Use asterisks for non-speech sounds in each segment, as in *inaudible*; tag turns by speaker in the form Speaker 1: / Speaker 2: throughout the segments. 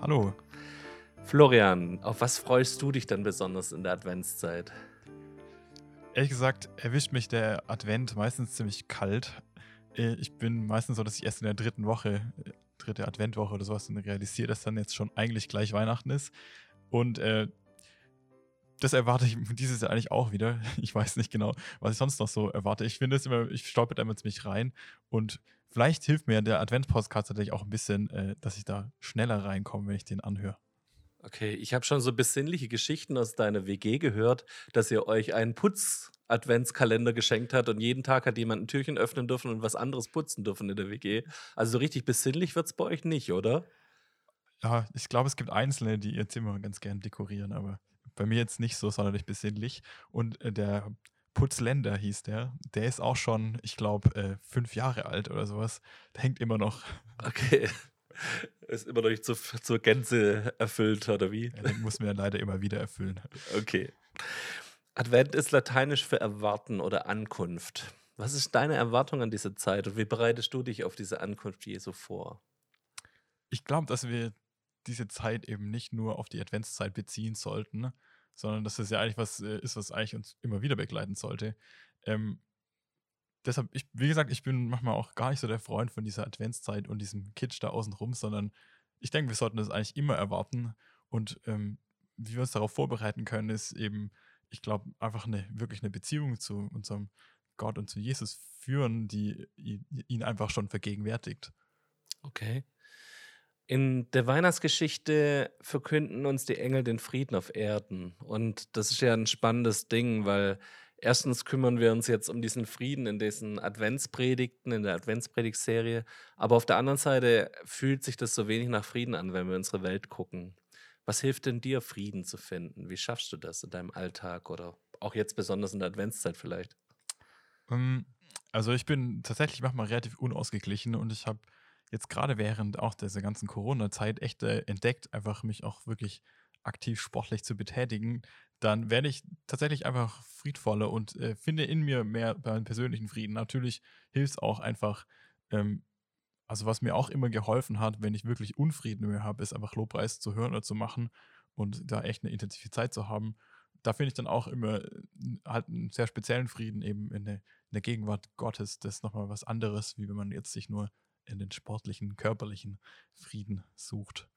Speaker 1: Hallo.
Speaker 2: Florian, auf was freust du dich denn besonders in der Adventszeit?
Speaker 1: Ehrlich gesagt, erwischt mich der Advent meistens ziemlich kalt. Äh, ich bin meistens so, dass ich erst in der dritten Woche, äh, dritte Adventwoche oder sowas, realisiere, dass dann jetzt schon eigentlich gleich Weihnachten ist. Und äh, das erwarte ich *laughs* dieses Jahr eigentlich auch wieder. *laughs* Ich weiß nicht genau, was ich sonst noch so erwarte. Ich finde es immer, ich stolper da immer ziemlich rein und vielleicht hilft mir der Advent-Podcast tatsächlich auch ein bisschen, äh, dass ich da schneller reinkomme, wenn ich den anhöre.
Speaker 2: Okay, ich habe schon so besinnliche Geschichten aus deiner WG gehört, dass ihr euch einen Putz-Adventskalender geschenkt habt und jeden Tag hat jemand ein Türchen öffnen dürfen und was anderes putzen dürfen in der WG. Also so richtig besinnlich wird es bei euch nicht, oder?
Speaker 1: Ja, ich glaube, es gibt Einzelne, die ihr Zimmer ganz gern dekorieren, aber bei mir jetzt nicht so sonderlich besinnlich. Und äh, der Putzländer hieß der, der ist auch schon, ich glaube, äh, fünf Jahre alt oder sowas. Der hängt immer noch.
Speaker 2: Okay. *laughs* Ist immer noch nicht zur, zur Gänze erfüllt, oder wie?
Speaker 1: Ja, den muss man ja leider immer wieder erfüllen.
Speaker 2: Okay. Advent ist lateinisch für Erwarten oder Ankunft. Was ist deine Erwartung an diese Zeit und wie bereitest du dich auf diese Ankunft Jesu vor?
Speaker 1: Ich glaube, dass wir diese Zeit eben nicht nur auf die Adventszeit beziehen sollten, sondern dass es ja eigentlich was äh, ist, was eigentlich uns immer wieder begleiten sollte. Ähm, deshalb, ich, wie gesagt, ich bin manchmal auch gar nicht so der Freund von dieser Adventszeit und diesem Kitsch da außenrum, sondern ich denke, wir sollten das eigentlich immer erwarten. Und ähm, wie wir uns darauf vorbereiten können, ist eben, ich glaube, einfach eine wirklich eine Beziehung zu unserem Gott und zu Jesus führen, die ihn einfach schon vergegenwärtigt.
Speaker 2: Okay. In der Weihnachtsgeschichte verkünden uns die Engel den Frieden auf Erden. Und das ist ja ein spannendes Ding, weil erstens kümmern wir uns jetzt um diesen Frieden in diesen Adventspredigten, in der Adventspredigtserie. Aber auf der anderen Seite fühlt sich das so wenig nach Frieden an, wenn wir unsere Welt gucken. Was hilft denn dir, Frieden zu finden? Wie schaffst du das in deinem Alltag oder auch jetzt besonders in der Adventszeit vielleicht?
Speaker 1: Ähm, also ich bin tatsächlich manchmal relativ unausgeglichen und ich habe jetzt gerade während auch dieser ganzen Corona-Zeit echt äh, entdeckt, einfach mich auch wirklich aktiv sportlich zu betätigen, dann werde ich tatsächlich einfach friedvoller und äh, finde in mir mehr beim persönlichen Frieden. Natürlich hilft es auch einfach, ähm, also was mir auch immer geholfen hat, wenn ich wirklich Unfrieden mehr habe, ist einfach Lobpreis zu hören oder zu machen und da echt eine intensive Zeit zu haben. Da finde ich dann auch immer äh, halt einen sehr speziellen Frieden eben in der, in der Gegenwart Gottes. Das ist nochmal was anderes, wie wenn man jetzt sich nur in den sportlichen, körperlichen Frieden sucht.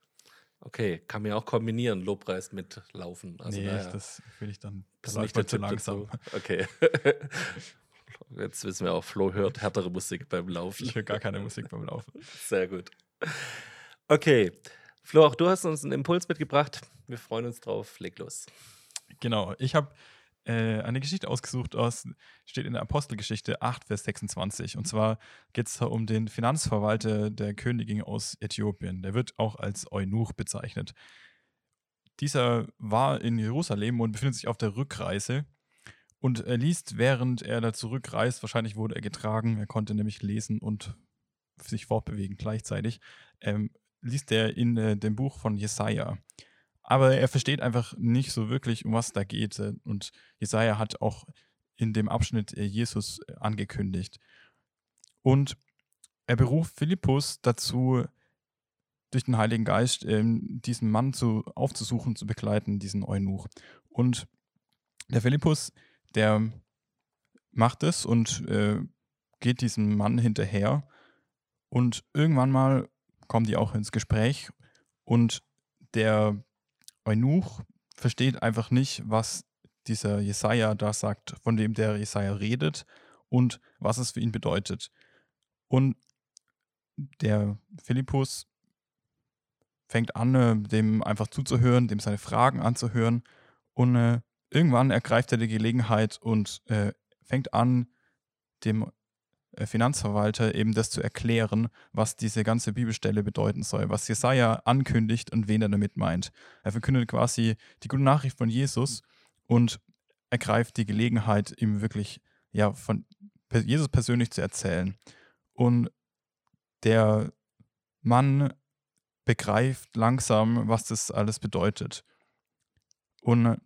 Speaker 2: Okay, kann man ja auch kombinieren, Lobpreis mit Laufen.
Speaker 1: Also nee, naja, das finde ich dann
Speaker 2: das ist nicht der zu langsam. Dazu. Okay. *laughs* Jetzt wissen wir auch, Flo hört härtere Musik beim Laufen.
Speaker 1: Ich höre gar keine Musik beim Laufen.
Speaker 2: Sehr gut. Okay. Flo, auch du hast uns einen Impuls mitgebracht. Wir freuen uns drauf. Leg los.
Speaker 1: Genau. Ich habe äh, eine Geschichte ausgesucht aus, steht in der Apostelgeschichte 8, Vers 26. Und zwar geht es um den Finanzverwalter der Königin aus Äthiopien. Der wird auch als Eunuch bezeichnet. Dieser war in Jerusalem und befindet sich auf der Rückreise. Und er liest, während er da zurückreist, wahrscheinlich wurde er getragen, er konnte nämlich lesen und sich fortbewegen gleichzeitig, ähm, liest er in äh, dem Buch von Jesaja. Aber er versteht einfach nicht so wirklich, um was da geht. Und Jesaja hat auch in dem Abschnitt äh, Jesus äh, angekündigt. Und er beruft Philippus dazu, durch den Heiligen Geist ähm, diesen Mann zu, aufzusuchen, zu begleiten, diesen Eunuch. Und der Philippus, der macht es und äh, geht diesem Mann hinterher. Und irgendwann mal kommen die auch ins Gespräch und der Eunuch versteht einfach nicht, was dieser Jesaja da sagt, von dem der Jesaja redet und was es für ihn bedeutet. Und der Philippus fängt an, äh, dem einfach zuzuhören, dem seine Fragen anzuhören und äh, irgendwann ergreift er die Gelegenheit und äh, fängt an, dem Finanzverwalter eben das zu erklären, was diese ganze Bibelstelle bedeuten soll, was Jesaja ankündigt und wen er damit meint. Er verkündet quasi die gute Nachricht von Jesus und ergreift die Gelegenheit, ihm wirklich ja von Jesus persönlich zu erzählen. Und der Mann begreift langsam, was das alles bedeutet. Und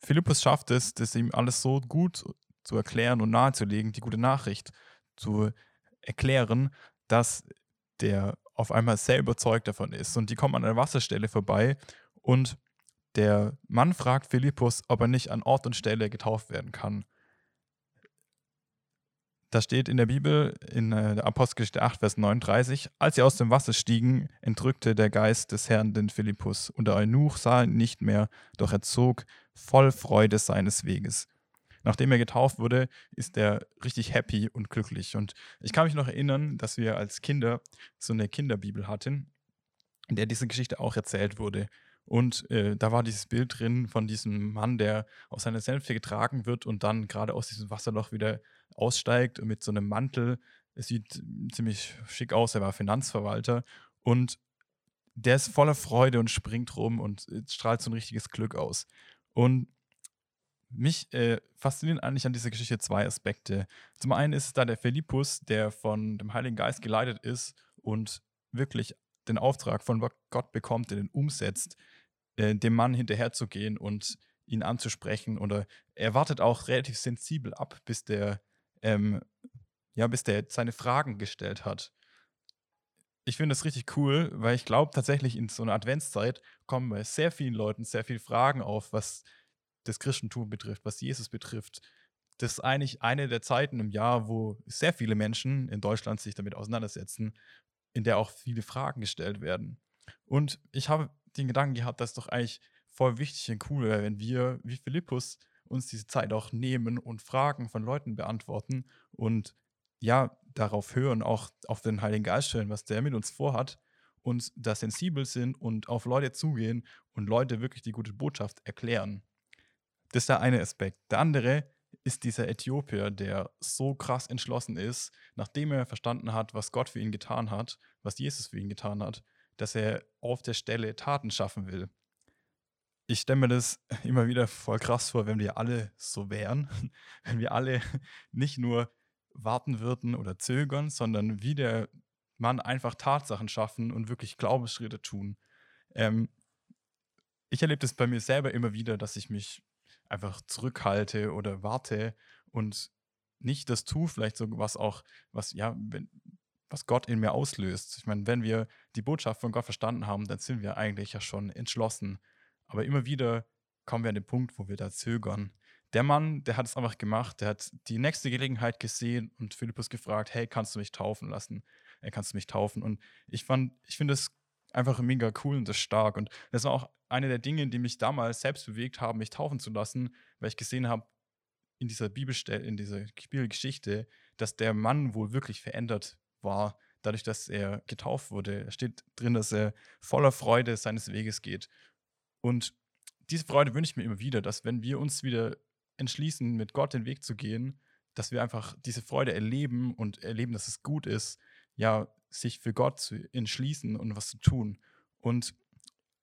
Speaker 1: Philippus schafft es, das ihm alles so gut zu erklären und nahezulegen, die gute Nachricht zu erklären, dass der auf einmal sehr überzeugt davon ist. Und die kommen an einer Wasserstelle vorbei und der Mann fragt Philippus, ob er nicht an Ort und Stelle getauft werden kann. Da steht in der Bibel, in äh, der Apostelgeschichte 8, Vers 39, als sie aus dem Wasser stiegen, entrückte der Geist des Herrn den Philippus, und der Eunuch sah ihn nicht mehr, doch er zog voll Freude seines Weges. Nachdem er getauft wurde, ist er richtig happy und glücklich. Und ich kann mich noch erinnern, dass wir als Kinder so eine Kinderbibel hatten, in der diese Geschichte auch erzählt wurde. Und äh, da war dieses Bild drin von diesem Mann, der aus seiner Sänfte getragen wird und dann gerade aus diesem Wasserloch wieder aussteigt mit so einem Mantel. Es sieht ziemlich schick aus, er war Finanzverwalter und der ist voller Freude und springt rum und strahlt so ein richtiges Glück aus. Und mich äh, faszinieren eigentlich an dieser Geschichte zwei Aspekte. Zum einen ist es da der Philippus, der von dem Heiligen Geist geleitet ist und wirklich den Auftrag von Gott bekommt, den umsetzt äh, dem Mann hinterherzugehen und ihn anzusprechen. Oder er wartet auch relativ sensibel ab, bis der, ähm, ja, bis der seine Fragen gestellt hat. Ich finde das richtig cool, weil ich glaube tatsächlich in so einer Adventszeit kommen bei sehr vielen Leuten sehr viele Fragen auf, was das Christentum betrifft, was Jesus betrifft. Das ist eigentlich eine der Zeiten im Jahr, wo sehr viele Menschen in Deutschland sich damit auseinandersetzen, in der auch viele Fragen gestellt werden. Und ich habe den Gedanken gehabt, dass doch eigentlich voll wichtig und cool wäre, wenn wir, wie Philippus, uns diese Zeit auch nehmen und Fragen von Leuten beantworten und ja, darauf hören, auch auf den Heiligen Geist hören, was der mit uns vorhat und da sensibel sind und auf Leute zugehen und Leute wirklich die gute Botschaft erklären. Das ist der eine Aspekt. Der andere ist dieser Äthiopier, der so krass entschlossen ist, nachdem er verstanden hat, was Gott für ihn getan hat, was Jesus für ihn getan hat, dass er auf der Stelle Taten schaffen will. Ich stelle mir das *laughs* immer wieder voll krass vor, wenn wir alle so wären, *laughs* wenn wir alle *laughs* nicht nur warten würden oder zögern, sondern wie der Mann einfach Tatsachen schaffen und wirklich Glaubensschritte tun. Ähm, ich erlebe das bei mir selber immer wieder, dass ich mich einfach zurückhalte oder warte und nicht das tue, vielleicht so was auch, was, ja, wenn, was Gott in mir auslöst. Ich meine, wenn wir die Botschaft von Gott verstanden haben, dann sind wir eigentlich ja schon entschlossen. Aber immer wieder kommen wir an den Punkt, wo wir da zögern. Der Mann, der hat es einfach gemacht, der hat die nächste Gelegenheit gesehen und Philippus gefragt, hey, kannst du mich taufen lassen? Er kannst du mich taufen? Und ich fand, ich finde es einfach mega cool und das stark. Und das war auch eine der Dinge, die mich damals selbst bewegt haben, mich taufen zu lassen, weil ich gesehen habe, in dieser Bibelstelle, in dieser Bibelgeschichte, dass der Mann wohl wirklich verändert war, dadurch, dass er getauft wurde. Er steht drin, dass er voller Freude seines Weges geht. Und diese Freude wünsche ich mir immer wieder, dass wenn wir uns wieder entschließen, mit Gott den Weg zu gehen, dass wir einfach diese Freude erleben und erleben, dass es gut ist, ja, sich für Gott zu entschließen und was zu tun. Und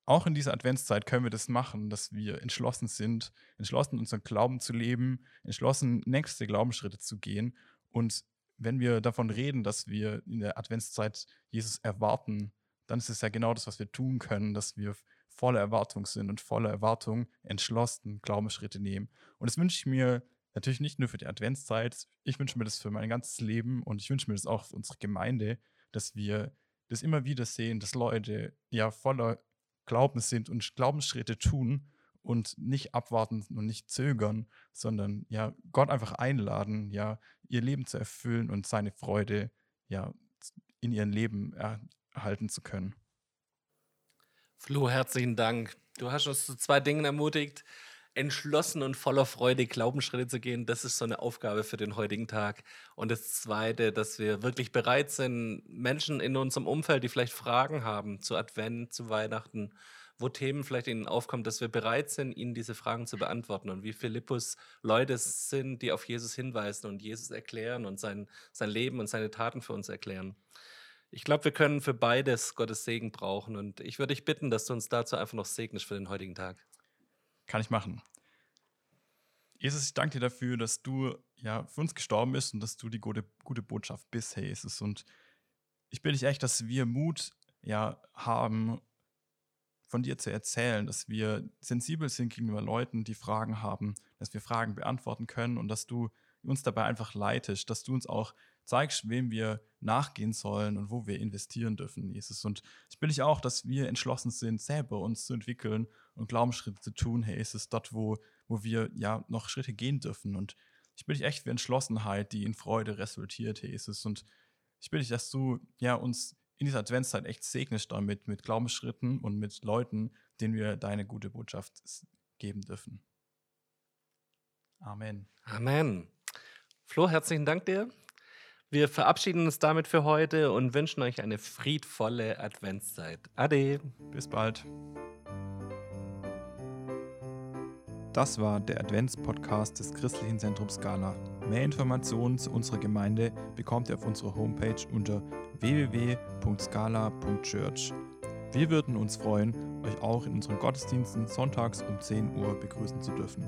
Speaker 1: auch in dieser Adventszeit können wir das machen, dass wir entschlossen sind, entschlossen unseren Glauben zu leben, entschlossen nächste Glaubensschritte zu gehen und wenn wir davon reden, dass wir in der Adventszeit Jesus erwarten, dann ist es ja genau das, was wir tun können, dass wir voller Erwartung sind und voller Erwartung entschlossen Glaubensschritte nehmen. Und das wünsche ich mir natürlich nicht nur für die Adventszeit, ich wünsche mir das für mein ganzes Leben und ich wünsche mir das auch für unsere Gemeinde, dass wir das immer wieder sehen, dass Leute ja voller Glauben sind und Glaubensschritte tun und nicht abwarten und nicht zögern, sondern ja, Gott einfach einladen, ja, ihr Leben zu erfüllen und seine Freude ja in ihrem Leben erhalten zu können.
Speaker 2: Flo, herzlichen Dank. Du hast uns zu zwei Dingen ermutigt, entschlossen und voller Freude Glaubensschritte zu gehen. Das ist so eine Aufgabe für den heutigen Tag. Und das Zweite, dass wir wirklich bereit sind, Menschen in unserem Umfeld, die vielleicht Fragen haben zu Advent, zu Weihnachten, wo Themen vielleicht ihnen aufkommen, dass wir bereit sind, ihnen diese Fragen zu beantworten und wie Philippus Leute sind, die auf Jesus hinweisen und Jesus erklären und sein, sein Leben und seine Taten für uns erklären. Ich glaube, wir können für beides Gottes Segen brauchen und ich würde dich bitten, dass du uns dazu einfach noch segnest für den heutigen Tag.
Speaker 1: Kann ich machen. Jesus, ich danke dir dafür, dass du ja für uns gestorben bist und dass du die gute, gute Botschaft bist, Herr Jesus. Und ich bitte dich echt, dass wir Mut ja haben, von dir zu erzählen, dass wir sensibel sind gegenüber Leuten, die Fragen haben, dass wir Fragen beantworten können und dass du uns dabei einfach leitest, dass du uns auch zeigst, wem wir nachgehen sollen und wo wir investieren dürfen, Jesus. Und ich bitte dich auch, dass wir entschlossen sind, selber uns zu entwickeln und Glaubensschritte zu tun, Herr Jesus, dort, wo, wo wir ja noch Schritte gehen dürfen. Und ich bitte dich echt für Entschlossenheit, die in Freude resultiert, Herr Jesus. Und ich bitte dich, dass du ja uns in dieser Adventszeit echt segnest damit, mit Glaubensschritten und mit Leuten, denen wir deine gute Botschaft geben dürfen. Amen.
Speaker 2: Amen. Flo, herzlichen Dank dir. Wir verabschieden uns damit für heute und wünschen euch eine friedvolle Adventszeit. Ade.
Speaker 1: Bis bald. Das war der Adventspodcast des Christlichen Zentrums Scala. Mehr Informationen zu unserer Gemeinde bekommt ihr auf unserer Homepage unter www.scala.church. Wir würden uns freuen, euch auch in unseren Gottesdiensten sonntags um 10 Uhr begrüßen zu dürfen.